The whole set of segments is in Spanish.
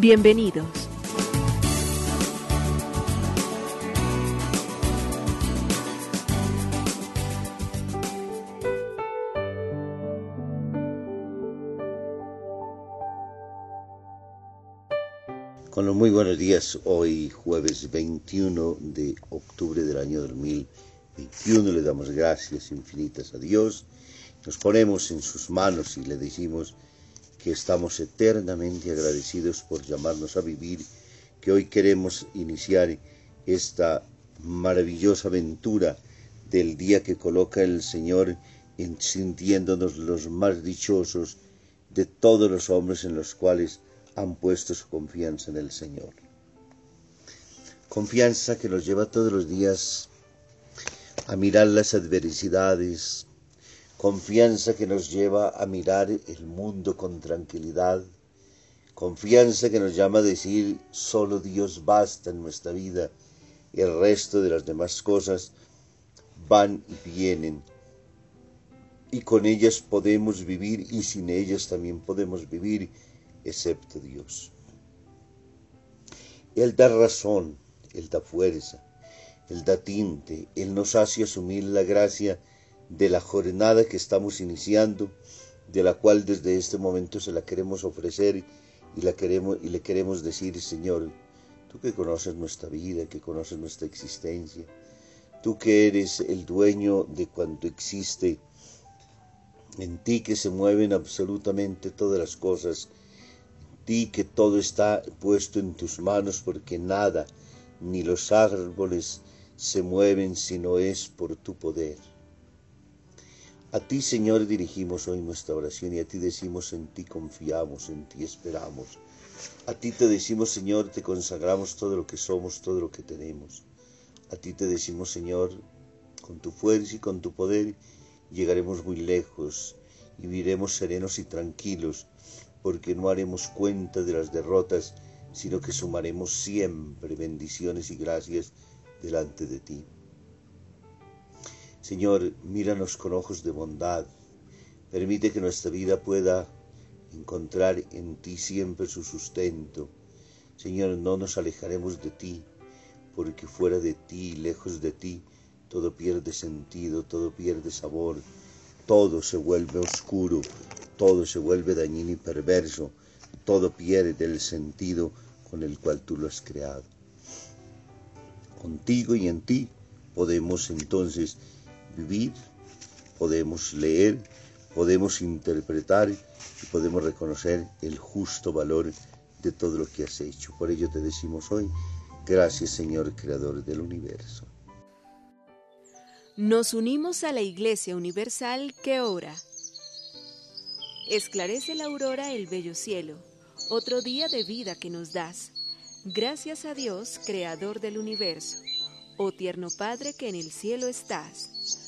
Bienvenidos. Con los muy buenos días, hoy jueves 21 de octubre del año 2021 le damos gracias infinitas a Dios, nos ponemos en sus manos y le decimos que estamos eternamente agradecidos por llamarnos a vivir, que hoy queremos iniciar esta maravillosa aventura del día que coloca el Señor en sintiéndonos los más dichosos de todos los hombres en los cuales han puesto su confianza en el Señor. Confianza que nos lleva todos los días a mirar las adversidades, confianza que nos lleva a mirar el mundo con tranquilidad, confianza que nos llama a decir solo Dios basta en nuestra vida el resto de las demás cosas van y vienen y con ellas podemos vivir y sin ellas también podemos vivir excepto Dios. Él da razón, Él da fuerza, Él da tinte, Él nos hace asumir la gracia de la jornada que estamos iniciando, de la cual desde este momento se la queremos ofrecer y, la queremos, y le queremos decir, Señor, tú que conoces nuestra vida, que conoces nuestra existencia, tú que eres el dueño de cuanto existe, en ti que se mueven absolutamente todas las cosas, ti que todo está puesto en tus manos porque nada, ni los árboles se mueven si no es por tu poder. A ti, Señor, dirigimos hoy nuestra oración y a ti decimos en ti confiamos, en ti esperamos. A ti te decimos, Señor, te consagramos todo lo que somos, todo lo que tenemos. A ti te decimos, Señor, con tu fuerza y con tu poder llegaremos muy lejos y viviremos serenos y tranquilos porque no haremos cuenta de las derrotas, sino que sumaremos siempre bendiciones y gracias delante de ti. Señor, míranos con ojos de bondad, permite que nuestra vida pueda encontrar en ti siempre su sustento. Señor, no nos alejaremos de ti, porque fuera de ti, lejos de ti, todo pierde sentido, todo pierde sabor, todo se vuelve oscuro, todo se vuelve dañino y perverso, todo pierde el sentido con el cual tú lo has creado. Contigo y en ti podemos entonces vivir, podemos leer, podemos interpretar y podemos reconocer el justo valor de todo lo que has hecho. Por ello te decimos hoy, gracias Señor Creador del universo. Nos unimos a la Iglesia Universal que ora Esclarece la aurora el bello cielo, otro día de vida que nos das. Gracias a Dios, Creador del universo, oh tierno Padre que en el cielo estás.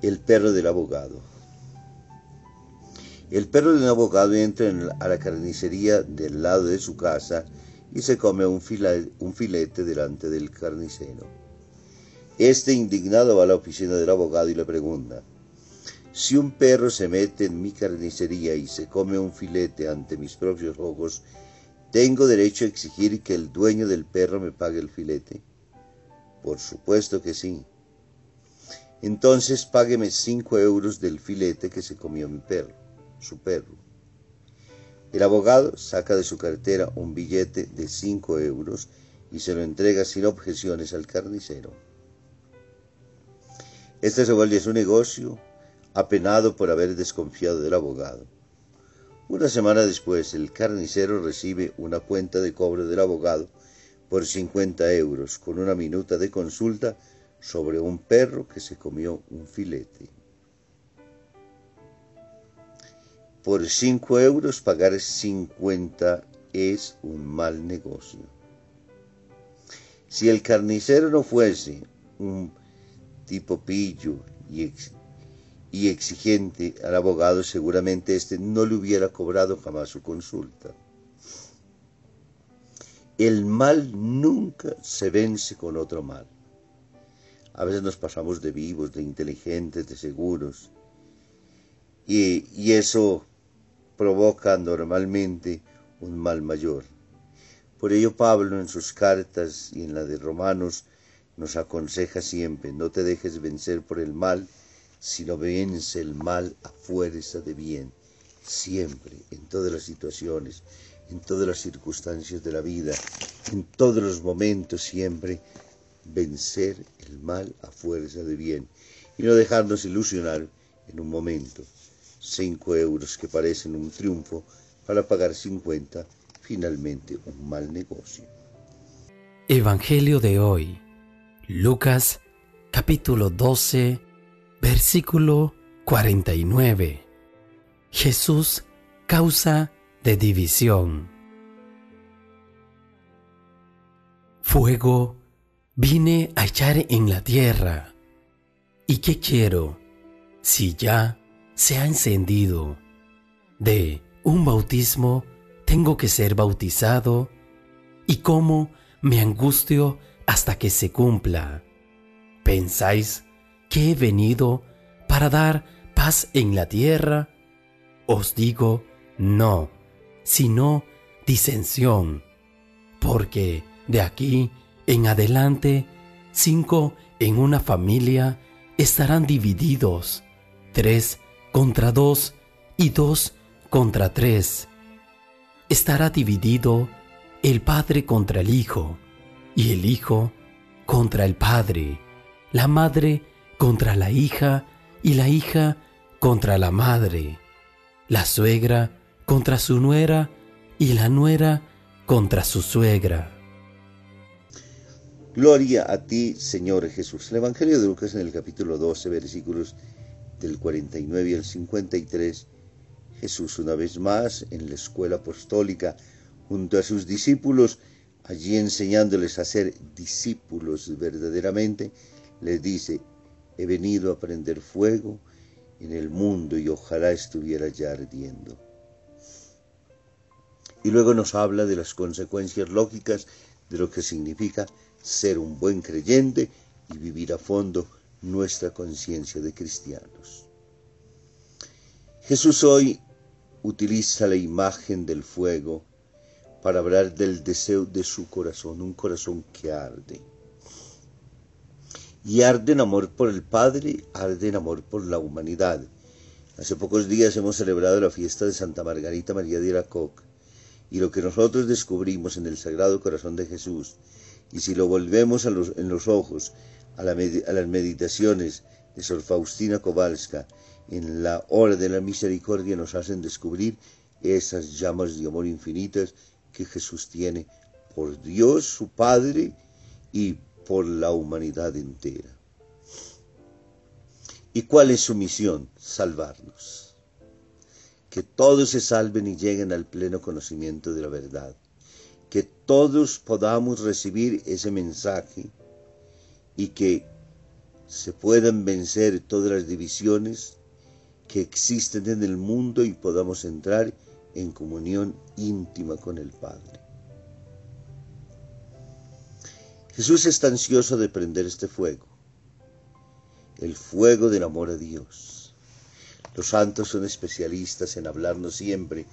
El perro del abogado. El perro de un abogado entra a la carnicería del lado de su casa y se come un, un filete delante del carnicero. Este indignado va a la oficina del abogado y le pregunta, si un perro se mete en mi carnicería y se come un filete ante mis propios ojos, ¿tengo derecho a exigir que el dueño del perro me pague el filete? Por supuesto que sí. Entonces págueme cinco euros del filete que se comió mi perro, su perro. El abogado saca de su cartera un billete de cinco euros y se lo entrega sin objeciones al carnicero. Este se vuelve su negocio, apenado por haber desconfiado del abogado. Una semana después, el carnicero recibe una cuenta de cobro del abogado por 50 euros, con una minuta de consulta sobre un perro que se comió un filete. Por 5 euros pagar 50 es un mal negocio. Si el carnicero no fuese un tipo pillo y, y exigente al abogado, seguramente éste no le hubiera cobrado jamás su consulta. El mal nunca se vence con otro mal. A veces nos pasamos de vivos, de inteligentes, de seguros. Y, eso provoca normalmente un mal mayor. Por ello Pablo en sus cartas y en la de Romanos nos aconseja siempre, no te dejes vencer por el mal, sino vence el mal a fuerza de bien, siempre, en todas las situaciones, en todas las circunstancias de la vida, en todos los momentos siempre, vencer el mal a fuerza de bien y no dejarnos ilusionar en un momento. Cinco euros que parecen un triunfo para pagar cincuenta, finalmente un mal negocio. Evangelio de hoy, Lucas capítulo 12, versículo 49. Jesús causa de división. Fuego vine a echar en la tierra. ¿Y qué quiero si ya se ha encendido? De un bautismo tengo que ser bautizado y cómo me angustio hasta que se cumpla. ¿Pensáis que he venido para dar paz en la tierra? Os digo, no, sino disensión, porque de aquí en adelante, cinco en una familia estarán divididos, tres contra dos y dos contra tres. Estará dividido el padre contra el hijo, y el hijo contra el padre, la madre contra la hija, y la hija contra la madre, la suegra contra su nuera, y la nuera contra su suegra Gloria a ti, Señor Jesús. El Evangelio de Lucas en el capítulo 12, versículos del 49 al 53, Jesús una vez más en la escuela apostólica junto a sus discípulos, allí enseñándoles a ser discípulos verdaderamente, les dice, he venido a prender fuego en el mundo y ojalá estuviera ya ardiendo. Y luego nos habla de las consecuencias lógicas de lo que significa ser un buen creyente y vivir a fondo nuestra conciencia de cristianos. Jesús hoy utiliza la imagen del fuego para hablar del deseo de su corazón, un corazón que arde. Y arde en amor por el Padre, arde en amor por la humanidad. Hace pocos días hemos celebrado la fiesta de Santa Margarita María de Iracoc y lo que nosotros descubrimos en el Sagrado Corazón de Jesús y si lo volvemos en los ojos a, las meditaciones de Sor Faustina Kowalska en la hora de la misericordia nos hacen descubrir esas llamas de amor infinitas que Jesús tiene por Dios su Padre y por la humanidad entera. ¿Y cuál es su misión? Salvarnos. Que todos se salven y lleguen al pleno conocimiento de la verdad todos podamos recibir ese mensaje y que se puedan vencer todas las divisiones que existen en el mundo y podamos entrar en comunión íntima con el Padre. Jesús está ansioso de prender este fuego, el fuego del amor a Dios. Los santos son especialistas en hablarnos siempre,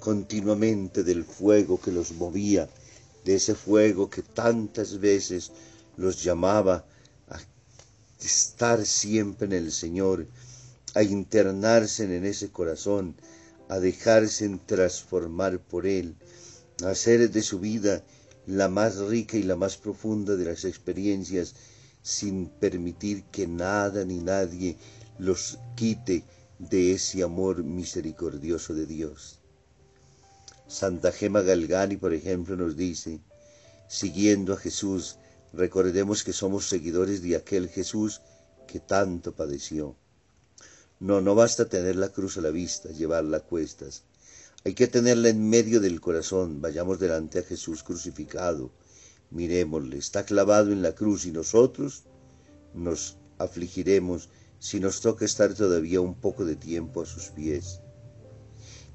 continuamente del fuego que los movía, de ese fuego que tantas veces los llamaba a estar siempre en el Señor, a internarse en ese corazón, a dejarse transformar por Él, a hacer de su vida la más rica y la más profunda de las experiencias sin permitir que nada ni nadie los quite de ese amor misericordioso de Dios. Santa Gema Galgani, por ejemplo, nos dice, siguiendo a Jesús, recordemos que somos seguidores de aquel Jesús que tanto padeció. No, no basta tener la cruz a la vista, llevarla a cuestas. Hay que tenerla en medio del corazón. Vayamos delante a Jesús crucificado. Miremosle, está clavado en la cruz y nosotros nos afligiremos si nos toca estar todavía un poco de tiempo a sus pies.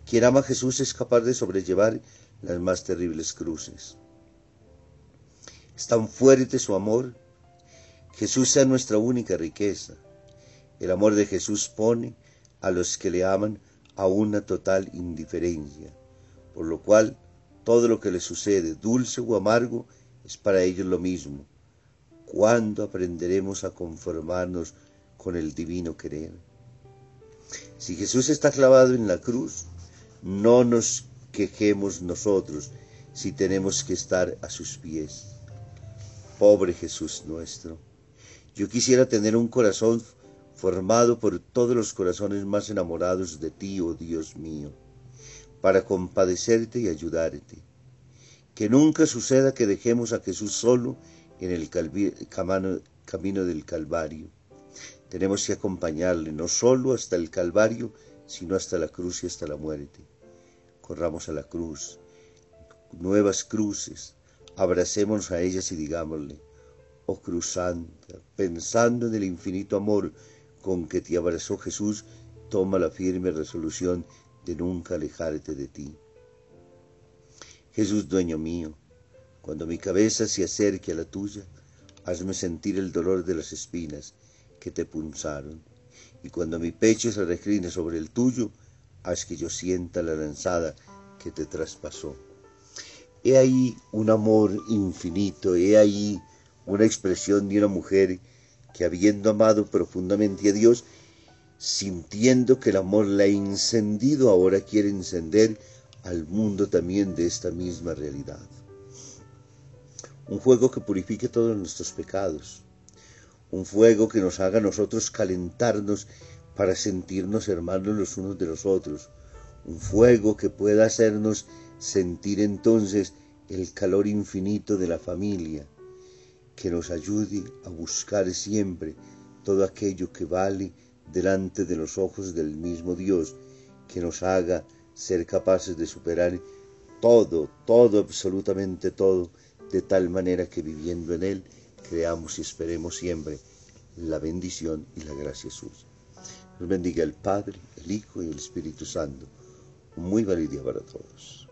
Quien ama a Jesús es capaz de sobrellevar las más terribles cruces. Es tan fuerte su amor. Jesús sea nuestra única riqueza. El amor de Jesús pone a los que le aman a una total indiferencia, por lo cual todo lo que les sucede, dulce o amargo, es para ellos lo mismo. ¿Cuándo aprenderemos a conformarnos con el divino querer? Si Jesús está clavado en la cruz, no nos quejemos nosotros si tenemos que estar a sus pies. Pobre Jesús nuestro, yo quisiera tener un corazón formado por todos los corazones más enamorados de ti, oh Dios mío, para compadecerte y ayudarte. Que nunca suceda que dejemos a Jesús solo en el camino del Calvario. Tenemos que acompañarle no solo hasta el Calvario, sino hasta la cruz y hasta la muerte. Corramos a la cruz, nuevas cruces, abracémonos a ellas y digámosle, oh Cruz Santa, pensando en el infinito amor con que te abrazó Jesús, toma la firme resolución de nunca alejarte de ti. Jesús, dueño mío, cuando mi cabeza se acerque a la tuya, hazme sentir el dolor de las espinas que te punzaron, y cuando mi pecho se recline sobre el tuyo, haz que yo sienta la lanzada que te traspasó. He ahí un amor infinito, he ahí una expresión de una mujer que habiendo amado profundamente a Dios, sintiendo que el amor la ha encendido, ahora quiere encender al mundo también de esta misma realidad. Un fuego que purifique todos nuestros pecados, un fuego que nos haga a nosotros calentarnos para sentirnos hermanos los unos de los otros, un fuego que pueda hacernos sentir entonces el calor infinito de la familia, que nos ayude a buscar siempre todo aquello que vale delante de los ojos del mismo Dios, que nos haga ser capaces de superar todo, todo, absolutamente todo, de tal manera que viviendo en Él creamos y esperemos siempre la bendición y la gracia suya. Nos bendiga el Padre, el Hijo y el Espíritu Santo. Muy día para todos.